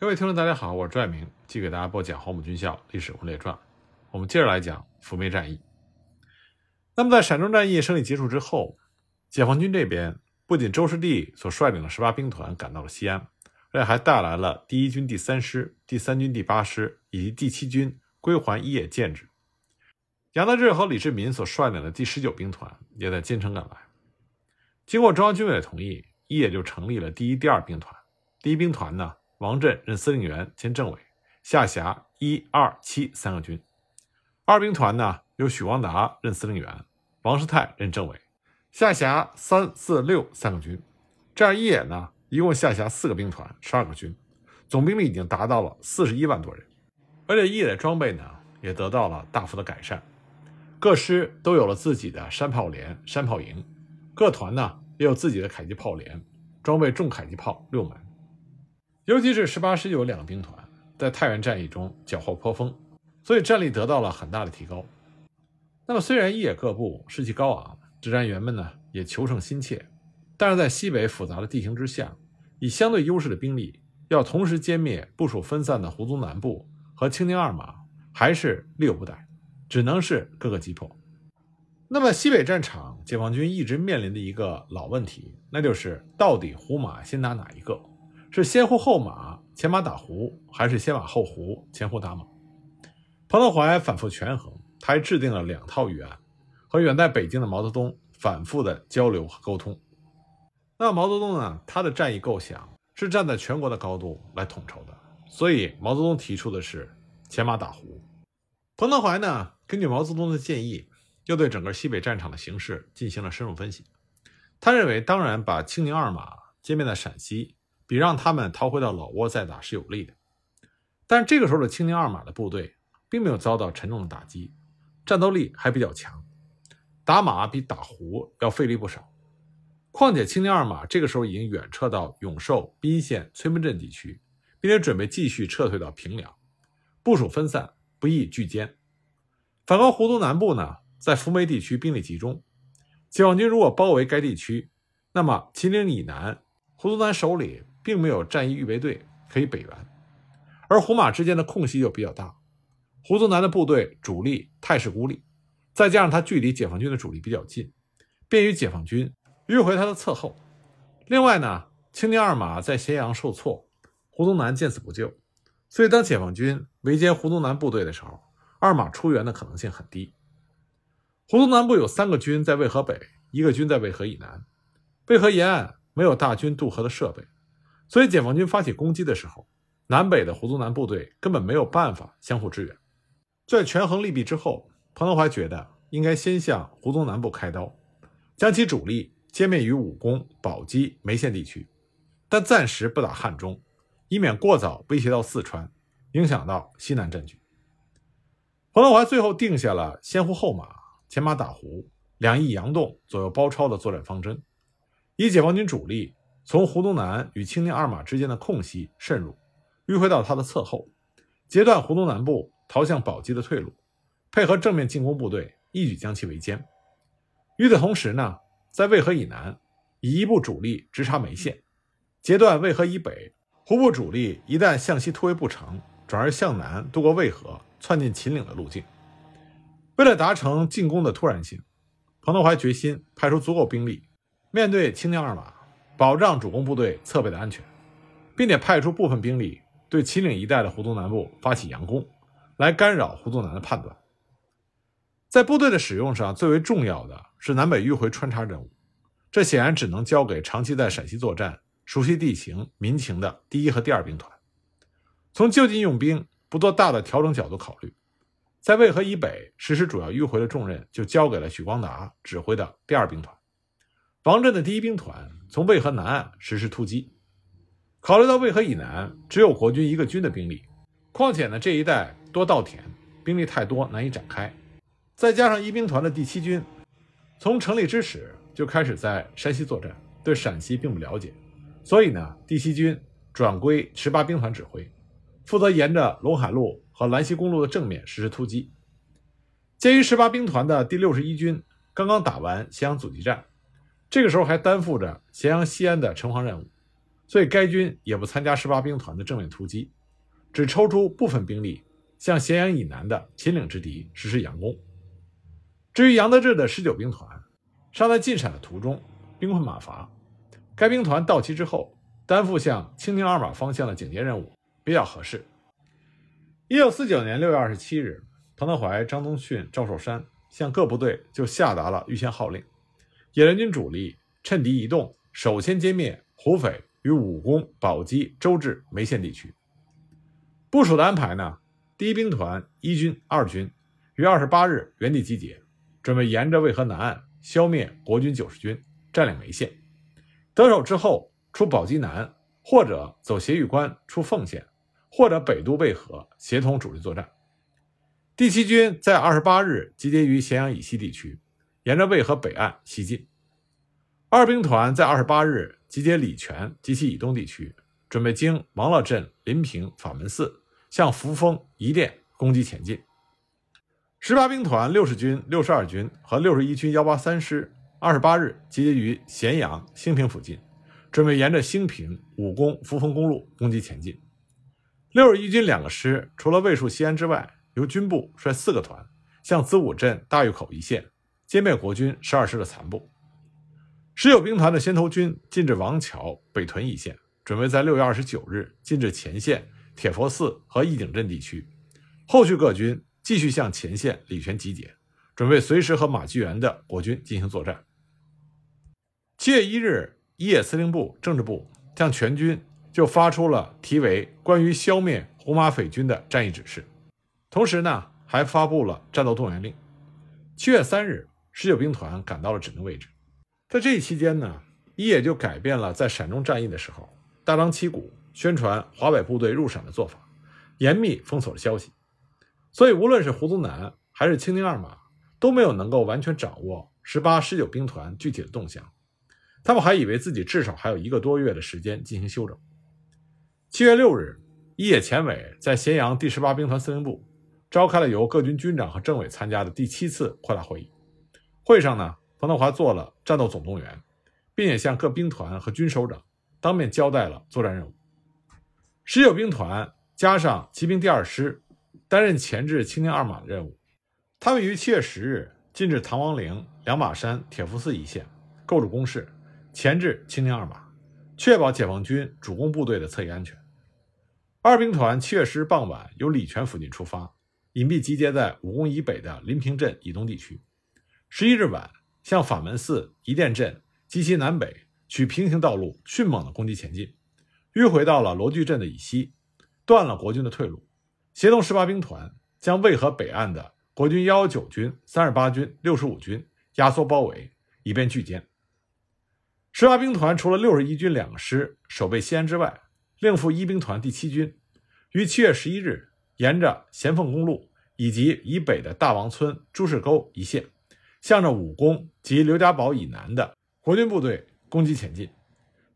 各位听众，大家好，我是朱爱明，继续给大家播讲《黄埔军校历史人物列传》。我们接着来讲抚灭战役。那么，在陕中战役胜利结束之后，解放军这边不仅周士第所率领的十八兵团赶到了西安，而且还带来了第一军第三师、第三军第八师以及第七军归还一野建制。杨得志和李世民所率领的第十九兵团也在兼程赶来。经过中央军委的同意，一野就成立了第一、第二兵团。第一兵团呢？王震任司令员兼政委，下辖一、二、七三个军。二兵团呢，由许光达任司令员，王世泰任政委，下辖三、四、六三个军。这样一野呢，一共下辖四个兵团，十二个军，总兵力已经达到了四十一万多人。而且一野的装备呢，也得到了大幅的改善，各师都有了自己的山炮连、山炮营，各团呢也有自己的迫击炮连，装备重迫击炮六门。尤其是十八师有两个兵团在太原战役中缴获颇丰，所以战力得到了很大的提高。那么，虽然一野各部士气高昂，指战员们呢也求胜心切，但是在西北复杂的地形之下，以相对优势的兵力要同时歼灭部署分散的胡宗南部和青宁二马，还是力有不逮，只能是各个击破。那么，西北战场解放军一直面临的一个老问题，那就是到底胡马先打哪一个？是先胡后马，前马打胡，还是先马后胡，前胡打马？彭德怀反复权衡，他还制定了两套预案，和远在北京的毛泽东反复的交流和沟通。那毛泽东呢？他的战役构想是站在全国的高度来统筹的，所以毛泽东提出的是前马打胡。彭德怀呢，根据毛泽东的建议，又对整个西北战场的形势进行了深入分析。他认为，当然把青宁二马歼灭在陕西。比让他们逃回到老窝再打是有利的，但这个时候的青宁二马的部队并没有遭到沉重的打击，战斗力还比较强，打马比打胡要费力不少。况且青宁二马这个时候已经远撤到永寿、宾县、崔门镇地区，并且准备继续撤退到平凉，部署分散，不易聚歼。反观湖东南部呢，在扶梅地区兵力集中，解放军如果包围该地区，那么秦岭以南，胡宗南手里。并没有战役预备队可以北援，而胡马之间的空隙又比较大。胡宗南的部队主力态势孤立，再加上他距离解放军的主力比较近，便于解放军迂回他的侧后。另外呢，青宁二马在咸阳受挫，胡宗南见死不救，所以当解放军围歼胡宗南部队的时候，二马出援的可能性很低。胡宗南部有三个军在渭河北，一个军在渭河以南，渭河沿岸没有大军渡河的设备。所以，解放军发起攻击的时候，南北的胡宗南部队根本没有办法相互支援。在权衡利弊之后，彭德怀觉得应该先向胡宗南部开刀，将其主力歼灭于武功、宝鸡、眉县地区，但暂时不打汉中，以免过早威胁到四川，影响到西南战局。彭德怀最后定下了先胡后马、前马打胡、两翼佯动、左右包抄的作战方针，以解放军主力。从胡宗南与青宁二马之间的空隙渗入，迂回到他的侧后，截断胡宗南部逃向宝鸡的退路，配合正面进攻部队，一举将其围歼。与此同时呢，在渭河以南，以一部主力直插眉县，截断渭河以北胡部主力一旦向西突围不成，转而向南渡过渭河，窜进秦岭的路径。为了达成进攻的突然性，彭德怀决心派出足够兵力，面对青宁二马。保障主攻部队侧背的安全，并且派出部分兵力对秦岭一带的胡宗南部发起佯攻，来干扰胡宗南的判断。在部队的使用上，最为重要的是南北迂回穿插任务，这显然只能交给长期在陕西作战、熟悉地形民情的第一和第二兵团。从就近用兵、不做大的调整角度考虑，在渭河以北实施主要迂回的重任，就交给了许光达指挥的第二兵团。王震的第一兵团从渭河南岸实施突击。考虑到渭河以南只有国军一个军的兵力，况且呢这一带多稻田，兵力太多难以展开。再加上一兵团的第七军从成立之时就开始在山西作战，对陕西并不了解，所以呢第七军转归十八兵团指挥，负责沿着陇海路和兰西公路的正面实施突击。鉴于十八兵团的第六十一军刚刚打完咸阳阻击战。这个时候还担负着咸阳、西安的城防任务，所以该军也不参加十八兵团的正面突击，只抽出部分兵力向咸阳以南的秦岭之敌实施佯攻。至于杨得志的十九兵团，尚在进陕的途中，兵困马乏。该兵团到齐之后，担负向清宁二马方向的警戒任务比较合适。一九四九年六月二十七日，彭德怀、张宗逊、赵寿山向各部队就下达了预先号令：野人军主力趁敌移动，首先歼灭胡匪与武功、宝鸡、周至、眉县地区。部署的安排呢？第一兵团一军、二军于二十八日原地集结，准备沿着渭河南岸消灭国军九十军，占领眉县。得手之后，出宝鸡南，或者走斜峪关出凤县。或者北渡渭河，协同主力作战。第七军在二十八日集结于咸阳以西地区，沿着渭河北岸西进。二兵团在二十八日集结礼泉及其以东地区，准备经王乐镇、临平、法门寺向扶风、宜甸攻击前进。十八兵团六十军、六十二军和六十一军幺八三师二十八日集结于咸阳、兴平附近，准备沿着兴平、武功、扶风公路攻击前进。六十一军两个师，除了卫戍西安之外，由军部率四个团向子午镇大峪口一线歼灭国军十二师的残部。十九兵团的先头军进至王桥、北屯一线，准备在六月二十九日进至前线铁佛寺和义井镇地区。后续各军继续向前线礼泉集结，准备随时和马继元的国军进行作战。七月一日，一野司令部政治部向全军。就发出了题为《关于消灭胡马匪军的战役指示》，同时呢，还发布了战斗动员令。七月三日，十九兵团赶到了指定位置。在这一期间呢，一野就改变了在陕中战役的时候大张旗鼓宣传华北部队入陕的做法，严密封锁了消息。所以，无论是胡宗南还是青宁二马，都没有能够完全掌握十八、十九兵团具体的动向。他们还以为自己至少还有一个多月的时间进行休整。七月六日，一野前委在咸阳第十八兵团司令部召开了由各军军长和政委参加的第七次扩大会议。会上呢，彭德怀做了战斗总动员，并且向各兵团和军首长当面交代了作战任务。十九兵团加上骑兵第二师，担任前置青宁二马的任务。他们于七月十日进至唐王陵、两马山、铁佛寺一线，构筑工事，前置青宁二马。确保解放军主攻部队的侧翼安全。二兵团七月十日傍晚由礼泉附近出发，隐蔽集结在武功以北的临平镇以东地区。十一日晚，向法门寺、宜店镇及其南北取平行道路，迅猛的攻击前进，迂回到了罗聚镇的以西，断了国军的退路。协同十八兵团将渭河北岸的国军幺幺九军、三十八军、六十五军压缩包围，以便拒歼。十八兵团除了六十一军两个师守备西安之外，另附一兵团第七军，于七月十一日沿着咸凤公路以及以北的大王村、朱氏沟一线，向着武功及刘家堡以南的国军部队攻击前进。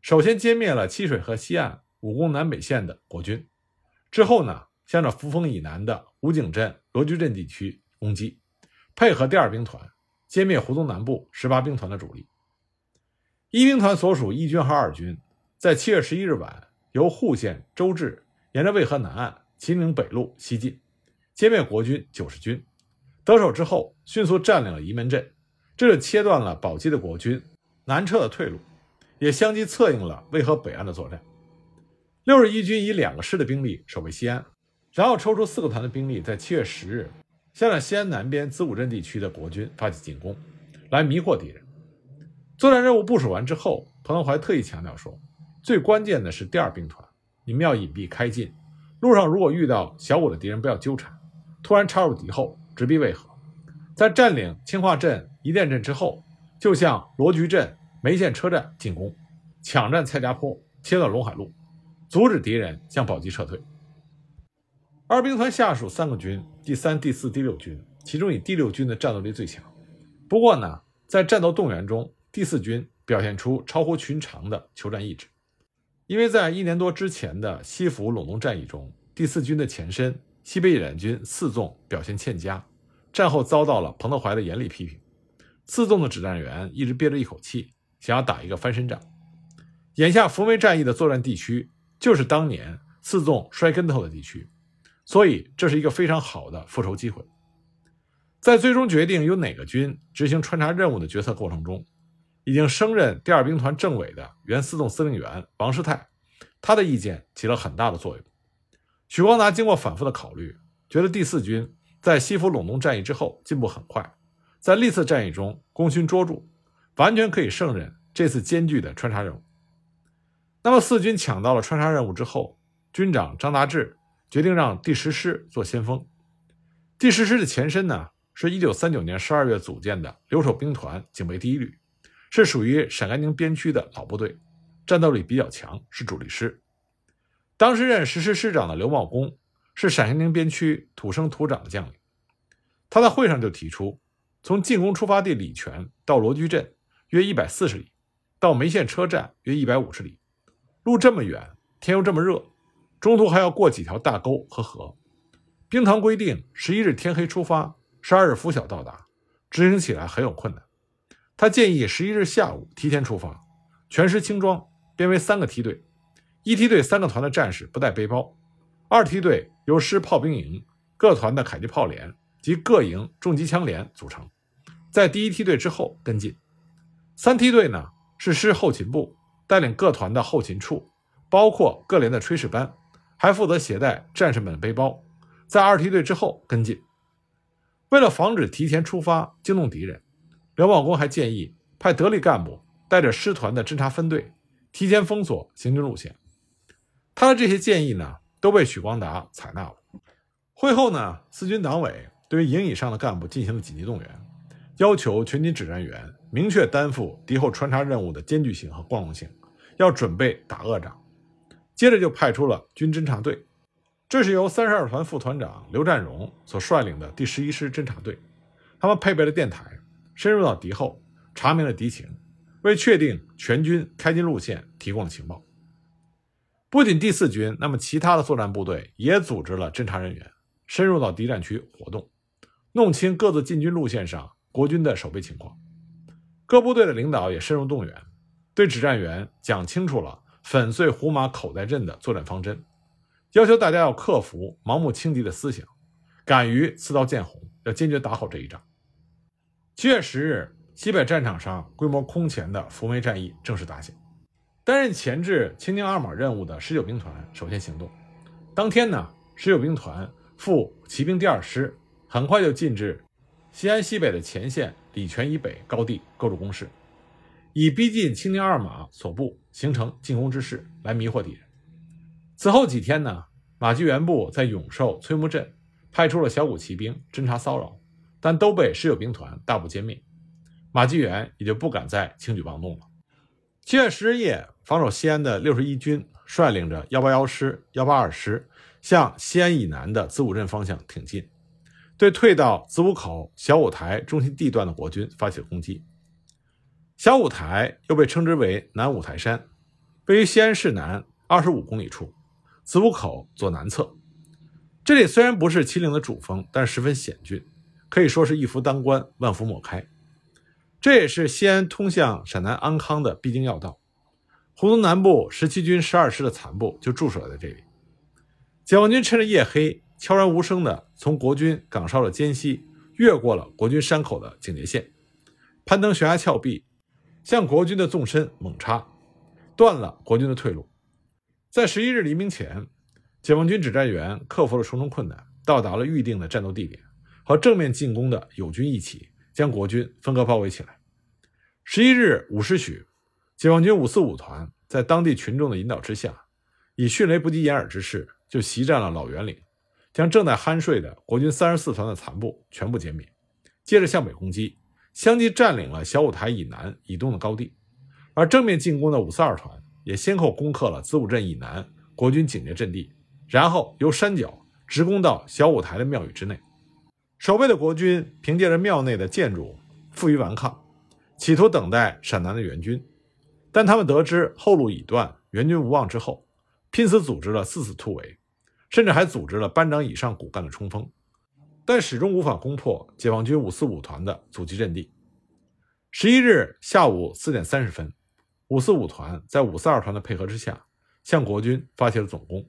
首先歼灭了七水河西岸武功南北线的国军，之后呢，向着扶风以南的武井镇、罗居镇地区攻击，配合第二兵团歼灭胡宗南部十八兵团的主力。一兵团所属一军和二军，在七月十一日晚，由户县、周至沿着渭河南岸秦岭北路西进，歼灭国军九十军。得手之后，迅速占领了沂门镇，这就切断了宝鸡的国军南撤的退路，也相继策应了渭河北岸的作战。六十一军以两个师的兵力守卫西安，然后抽出四个团的兵力，在七月十日向着西安南边子午镇地区的国军发起进攻，来迷惑敌人。作战任务部署完之后，彭德怀特意强调说：“最关键的是第二兵团，你们要隐蔽开进。路上如果遇到小股的敌人，不要纠缠，突然插入敌后，直逼渭河。在占领清化镇、宜店镇之后，就向罗局镇梅县车站进攻，抢占蔡家坡，切断陇海路，阻止敌人向宝鸡撤退。”二兵团下属三个军，第三、第四、第六军，其中以第六军的战斗力最强。不过呢，在战斗动员中，第四军表现出超乎寻常的求战意志，因为在一年多之前的西府陇东战役中，第四军的前身西北野战军四纵表现欠佳，战后遭到了彭德怀的严厉批评。四纵的指战员一直憋着一口气，想要打一个翻身仗。眼下福梅战役的作战地区就是当年四纵摔跟头的地区，所以这是一个非常好的复仇机会。在最终决定由哪个军执行穿插任务的决策过程中，已经升任第二兵团政委的原四纵司令员王世泰，他的意见起了很大的作用。许光达经过反复的考虑，觉得第四军在西府陇东战役之后进步很快，在历次战役中功勋卓著，完全可以胜任这次艰巨的穿插任务。那么四军抢到了穿插任务之后，军长张达志决定让第十师做先锋。第十师的前身呢，是一九三九年十二月组建的留守兵团警备第一旅，是属于陕甘宁边区的老部队，战斗力比较强，是主力师。当时任十师师长的刘茂公是陕甘宁边区土生土长的将领，他在会上就提出，从进攻出发地礼泉到罗居镇约一百四十里，到梅县车站约一百五十里。路这么远，天又这么热，中途还要过几条大沟和河。兵团规定十一日天黑出发，十二日拂晓到达，执行起来很有困难。他建议十一日下午提前出发，全师轻装，编为三个梯队，一梯队三个团的战士不带背包，二梯队由师炮兵营、各团的迫击炮连及各营重机枪连组成，在第一梯队之后跟进。三梯队呢是师后勤部。带领各团的后勤处，包括各连的炊事班，还负责携带战士们的背包，在二梯队之后跟进。为了防止提前出发惊动敌人，刘茂公还建议派得力干部带着师团的侦察分队，提前封锁行军路线。他的这些建议呢，都被许光达采纳了。会后呢，四军党委对于营以上的干部进行了紧急动员，要求全军指战员明确担负敌后穿插任务的艰巨性和光荣性。要准备打恶仗，接着就派出了军侦察队，这是由三十二团副团长刘占荣所率领的第十一师侦察队。他们配备了电台，深入到敌后，查明了敌情，为确定全军开进路线提供了情报。不仅第四军，那么其他的作战部队也组织了侦察人员，深入到敌占区活动，弄清各自进军路线上国军的守备情况。各部队的领导也深入动员。对指战员讲清楚了粉碎胡马口袋阵的作战方针，要求大家要克服盲目轻敌的思想，敢于刺刀见红，要坚决打好这一仗。七月十日，西北战场上规模空前的扶梅战役正式打响。担任前置青宁二马任务的十九兵团首先行动。当天呢，十九兵团赴骑兵第二师很快就进至西安西北的前线礼泉以北高地构筑工事。以逼近青宁二马所部，形成进攻之势，来迷惑敌人。此后几天呢，马继元部在永寿、崔木镇派出了小股骑兵侦察骚扰，但都被十九兵团大部歼灭。马继元也就不敢再轻举妄动了。七月十日夜，防守西安的六十一军率领着幺八幺师、幺八二师向西安以南的子午镇方向挺进，对退到子午口、小五台中心地段的国军发起了攻击。小五台又被称之为南五台山，位于西安市南二十五公里处，子午口左南侧。这里虽然不是秦岭的主峰，但十分险峻，可以说是一夫当关，万夫莫开。这也是西安通向陕南安康的必经要道。胡宗南部十七军十二师的残部就驻守在这里。解放军趁着夜黑，悄然无声地从国军岗哨的间隙越过了国军山口的警戒线，攀登悬崖峭壁。向国军的纵深猛插，断了国军的退路。在十一日黎明前，解放军指战员克服了重重困难，到达了预定的战斗地点，和正面进攻的友军一起，将国军分割包围起来。十一日五时许，解放军五四五团在当地群众的引导之下，以迅雷不及掩耳之势就袭占了老袁岭，将正在酣睡的国军三十四团的残部全部歼灭，接着向北攻击。相继占领了小五台以南以东的高地，而正面进攻的五四二团也先后攻克了子午镇以南国军警戒阵地，然后由山脚直攻到小五台的庙宇之内。守备的国军凭借着庙内的建筑负隅顽抗，企图等待陕南的援军，但他们得知后路已断，援军无望之后，拼死组织了四次突围，甚至还组织了班长以上骨干的冲锋。但始终无法攻破解放军五四五团的阻击阵地。十一日下午四点三十分，五四五团在五四二团的配合之下，向国军发起了总攻，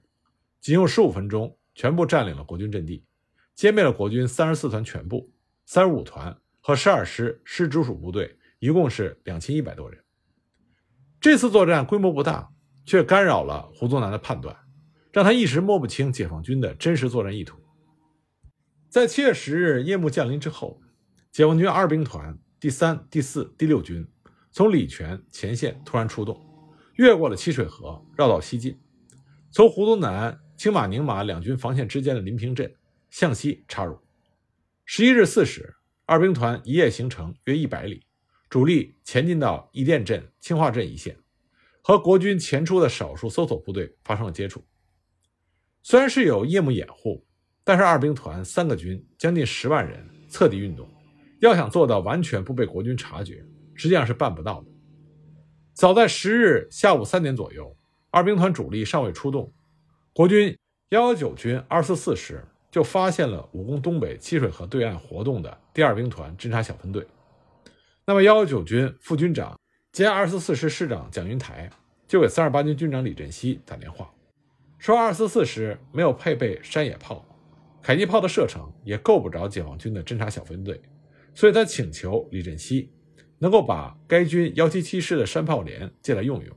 仅用十五分钟，全部占领了国军阵地，歼灭了国军三十四团全部、三十五团和十二师师直属部队，一共是两千一百多人。这次作战规模不大，却干扰了胡宗南的判断，让他一时摸不清解放军的真实作战意图。在七月十日夜幕降临之后，解放军二兵团第三、第四、第六军从礼泉前线突然出动，越过了七水河，绕道西进，从胡宗南、青马、宁马两军防线之间的临平镇向西插入。十一日四时，二兵团一夜行程约一百里。主力前进到义店镇、清化镇一线，和国军前出的少数搜索部队发生了接触。虽然是有夜幕掩护，但是二兵团三个军将近十万人侧地运动，要想做到完全不被国军察觉，实际上是办不到的。早在十日下午三点左右，二兵团主力尚未出动，国军幺幺九军二四四师就发现了武功东北七水河对岸活动的第二兵团侦察小分队。那么，幺幺九军副军长兼二十四师师长蒋云台就给三十八军军长李振西打电话，说二十四师没有配备山野炮，迫击炮的射程也够不着解放军的侦察小分队，所以他请求李振西能够把该军幺七七师的山炮连借来用用。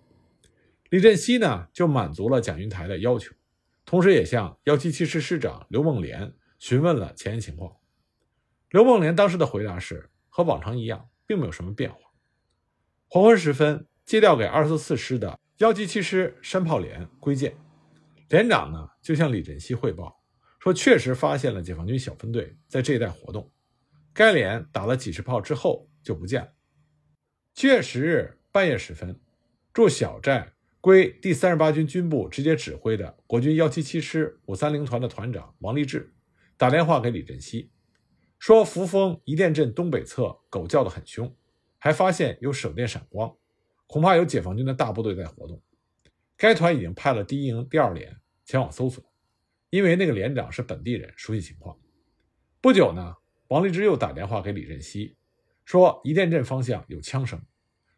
李振西呢，就满足了蒋云台的要求，同时也向幺七七师师长刘梦莲询问了前沿情况。刘梦莲当时的回答是和往常一样。并没有什么变化。黄昏时分，接调给二十四师的幺七七师山炮连归建，连长呢就向李振西汇报说，确实发现了解放军小分队在这一带活动。该连打了几十炮之后就不见了。七月十日半夜时分，驻小寨归第三十八军军部直接指挥的国军幺七七师五三零团的团长王立志打电话给李振西。说扶风一店镇东北侧狗叫得很凶，还发现有手电闪光，恐怕有解放军的大部队在活动。该团已经派了第一营第二连前往搜索，因为那个连长是本地人，熟悉情况。不久呢，王立之又打电话给李振西，说一店镇方向有枪声，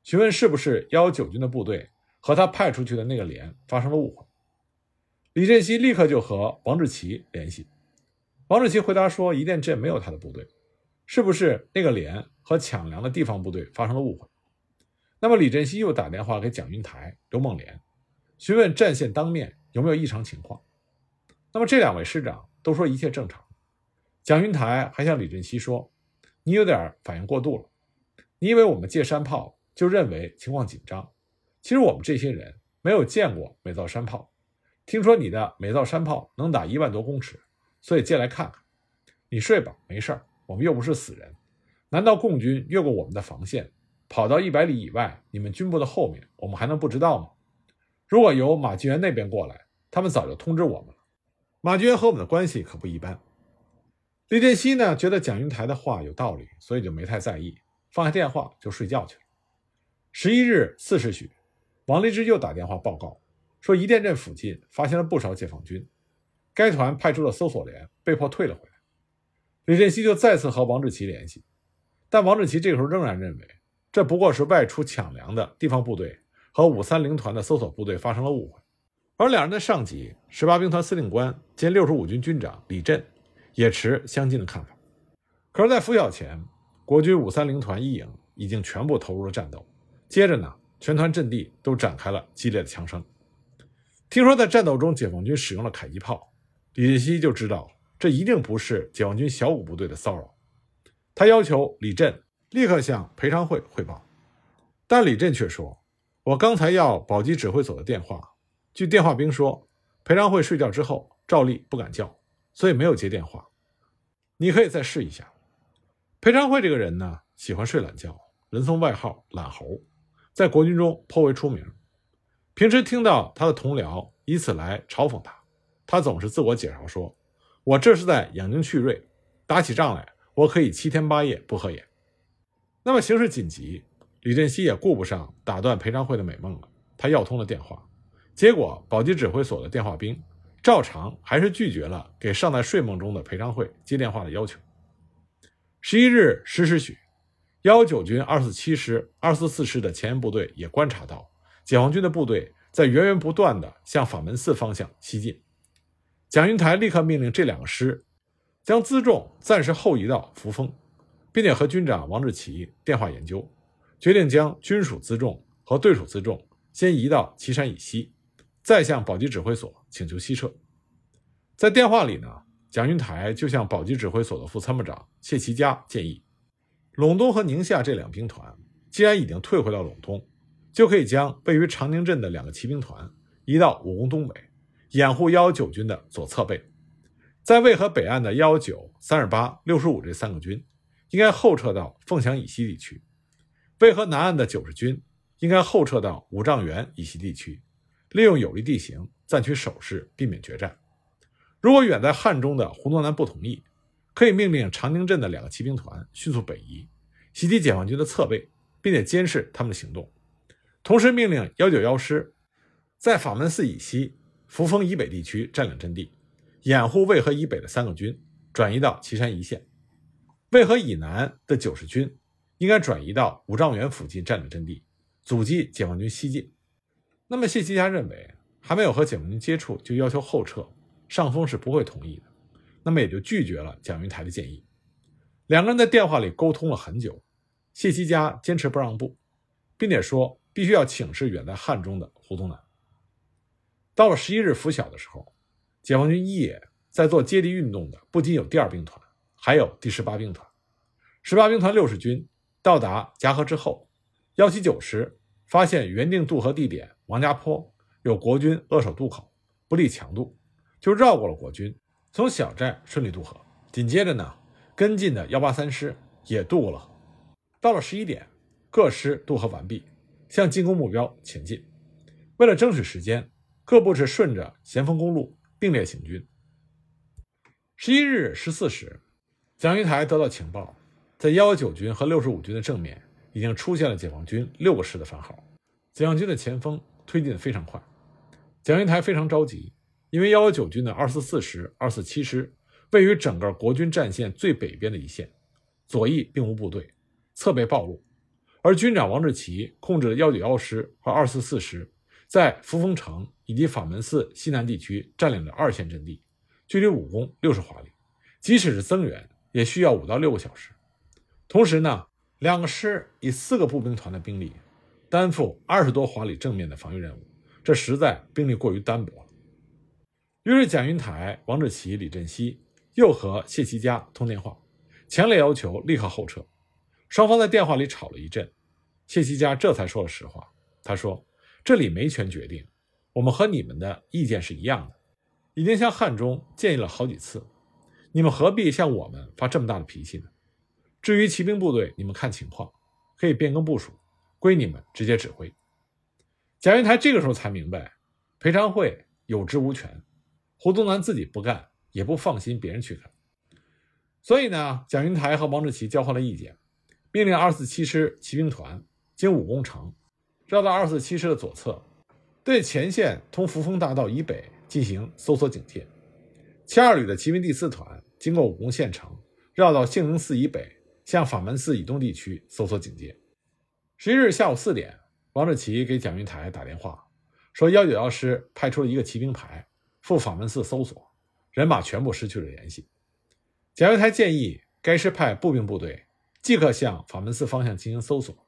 询问是不是幺幺九军的部队和他派出去的那个连发生了误会。李振西立刻就和王志奇联系。王志奇回答说：“一店镇没有他的部队，是不是那个连和抢粮的地方部队发生了误会？”那么李振西又打电话给蒋云台、刘梦莲，询问战线当面有没有异常情况。那么这两位师长都说一切正常。蒋云台还向李振西说：“你有点反应过度了，你以为我们借山炮就认为情况紧张？其实我们这些人没有见过美造山炮，听说你的美造山炮能打一万多公尺。”所以借来看看，你睡吧，没事儿。我们又不是死人，难道共军越过我们的防线，跑到一百里以外你们军部的后面，我们还能不知道吗？如果由马继元那边过来，他们早就通知我们了。马继元和我们的关系可不一般。李振西呢，觉得蒋云台的话有道理，所以就没太在意，放下电话就睡觉去了。十一日四时许，王立之又打电话报告说，一店镇附近发现了不少解放军。该团派出的搜索连被迫退了回来，李振西就再次和王志奇联系，但王志奇这个时候仍然认为这不过是外出抢粮的地方部队和五三零团的搜索部队发生了误会，而两人的上级十八兵团司令官兼六十五军军长李振也持相近的看法。可是，在拂晓前，国军五三零团一营已经全部投入了战斗，接着呢，全团阵地都展开了激烈的枪声。听说在战斗中，解放军使用了迫击炮。李振西就知道这一定不是解放军小股部队的骚扰，他要求李振立刻向裴昌会汇报，但李振却说：“我刚才要保级指挥所的电话，据电话兵说，裴昌会睡觉之后照例不敢叫，所以没有接电话。你可以再试一下。”裴昌会这个人呢，喜欢睡懒觉，人送外号“懒猴”，在国军中颇为出名。平时听到他的同僚以此来嘲讽他。他总是自我介绍说：“我这是在养精蓄锐，打起仗来我可以七天八夜不合眼。”那么形势紧急，李振西也顾不上打断裴昌会的美梦了。他要通了电话，结果保级指挥所的电话兵照常还是拒绝了给尚在睡梦中的裴昌会接电话的要求。十一日十时许，幺九军二四七师、二四四师的前沿部队也观察到解放军的部队在源源不断地向法门寺方向西进。蒋云台立刻命令这两个师将辎重暂时后移到扶风，并且和军长王志奇电话研究，决定将军属辎重和对属辎重先移到岐山以西，再向保级指挥所请求西撤。在电话里呢，蒋云台就向保级指挥所的副参谋长谢其家建议，陇东和宁夏这两兵团既然已经退回到陇东，就可以将位于长宁镇的两个骑兵团移到武功东北，掩护幺幺九军的左侧背。在渭河北岸的幺幺九、三十八、六十五这三个军，应该后撤到凤翔以西地区；渭河南岸的九十军应该后撤到五丈原以西地区，利用有利地形暂取守势，避免决战。如果远在汉中的胡宗南不同意，可以命令长宁镇的两个骑兵团迅速北移，袭击解放军的侧背，并且监视他们的行动。同时命令幺九幺师在法门寺以西、扶风以北地区占领阵地，掩护渭河以北的三个军转移到岐山一线；渭河以南的九十军应该转移到五丈原附近占领阵地，阻击解放军西进。那么谢其家认为，还没有和解放军接触就要求后撤，上峰是不会同意的，那么也就拒绝了蒋云台的建议。两个人在电话里沟通了很久，谢其家坚持不让步，并且说。必须要请示远在汉中的胡宗南。到了十一日拂晓的时候，解放军一野在做接地运动的不仅有第二兵团，还有第十八兵团。十八兵团六十军到达夹河之后，幺七九师发现原定渡河地点王家坡有国军扼守渡口，不利强渡，就绕过了国军，从小寨顺利渡河。紧接着呢，跟进的幺八三师也渡了河。到了十一点，各师渡河完毕。向进攻目标前进。为了争取时间，各部是顺着咸丰公路并列行军。十一日十四时，蒋云台得到情报，在幺幺九军和六十五军的正面已经出现了解放军六个师的番号。解放军的前锋推进的非常快，蒋云台非常着急，因为幺幺九军的二四四师、二四七师位于整个国军战线最北边的一线，左翼并无部队，侧背暴露。而军长王志奇控制的幺九幺师和二四四师，在扶风城以及法门寺西南地区占领了二线阵地，距离武功六十华里，即使是增援，也需要五到六个小时。同时呢，两个师以四个步兵团的兵力，担负二十多华里正面的防御任务，这实在兵力过于单薄了。于是蒋云台、王志奇、李振西又和谢其家通电话，强烈要求立刻后撤。双方在电话里吵了一阵，谢其家这才说了实话。他说：“这里没权决定，我们和你们的意见是一样的，已经向汉中建议了好几次，你们何必向我们发这么大的脾气呢？至于骑兵部队，你们看情况，可以变更部署，归你们直接指挥。”蒋云台这个时候才明白，裴昌会有职无权，胡宗南自己不干，也不放心别人去干。所以呢，蒋云台和王志奇交换了意见。命令二四七师骑兵团经武功城，绕到二四七师的左侧，对前线通扶风大道以北进行搜索警戒。七二旅的骑兵第四团经过武功县城，绕到杏林寺以北，向法门寺以东地区搜索警戒。十一日下午四点，王志奇给蒋云台打电话，说幺九幺师派出了一个骑兵排赴法门寺搜索，人马全部失去了联系。蒋云台建议该师派步兵部队。即刻向法门寺方向进行搜索。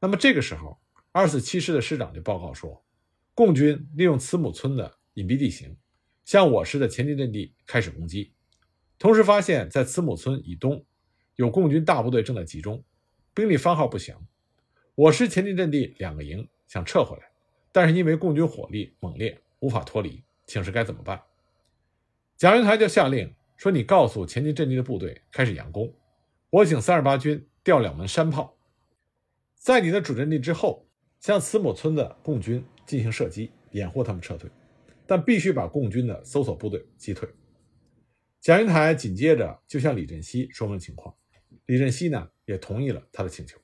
那么这个时候，二四七师的师长就报告说，共军利用慈母村的隐蔽地形，向我师的前进阵地开始攻击。同时发现，在慈母村以东，有共军大部队正在集中，兵力番号不详。我师前进阵地两个营想撤回来，但是因为共军火力猛烈，无法脱离，请示该怎么办？蒋云台就下令说：“你告诉前进阵地的部队开始佯攻。”我请三十八军调两门山炮，在你的主阵地之后，向慈母村的共军进行射击，掩护他们撤退，但必须把共军的搜索部队击退。蒋云台紧接着就向李振西说明情况，李振西呢也同意了他的请求。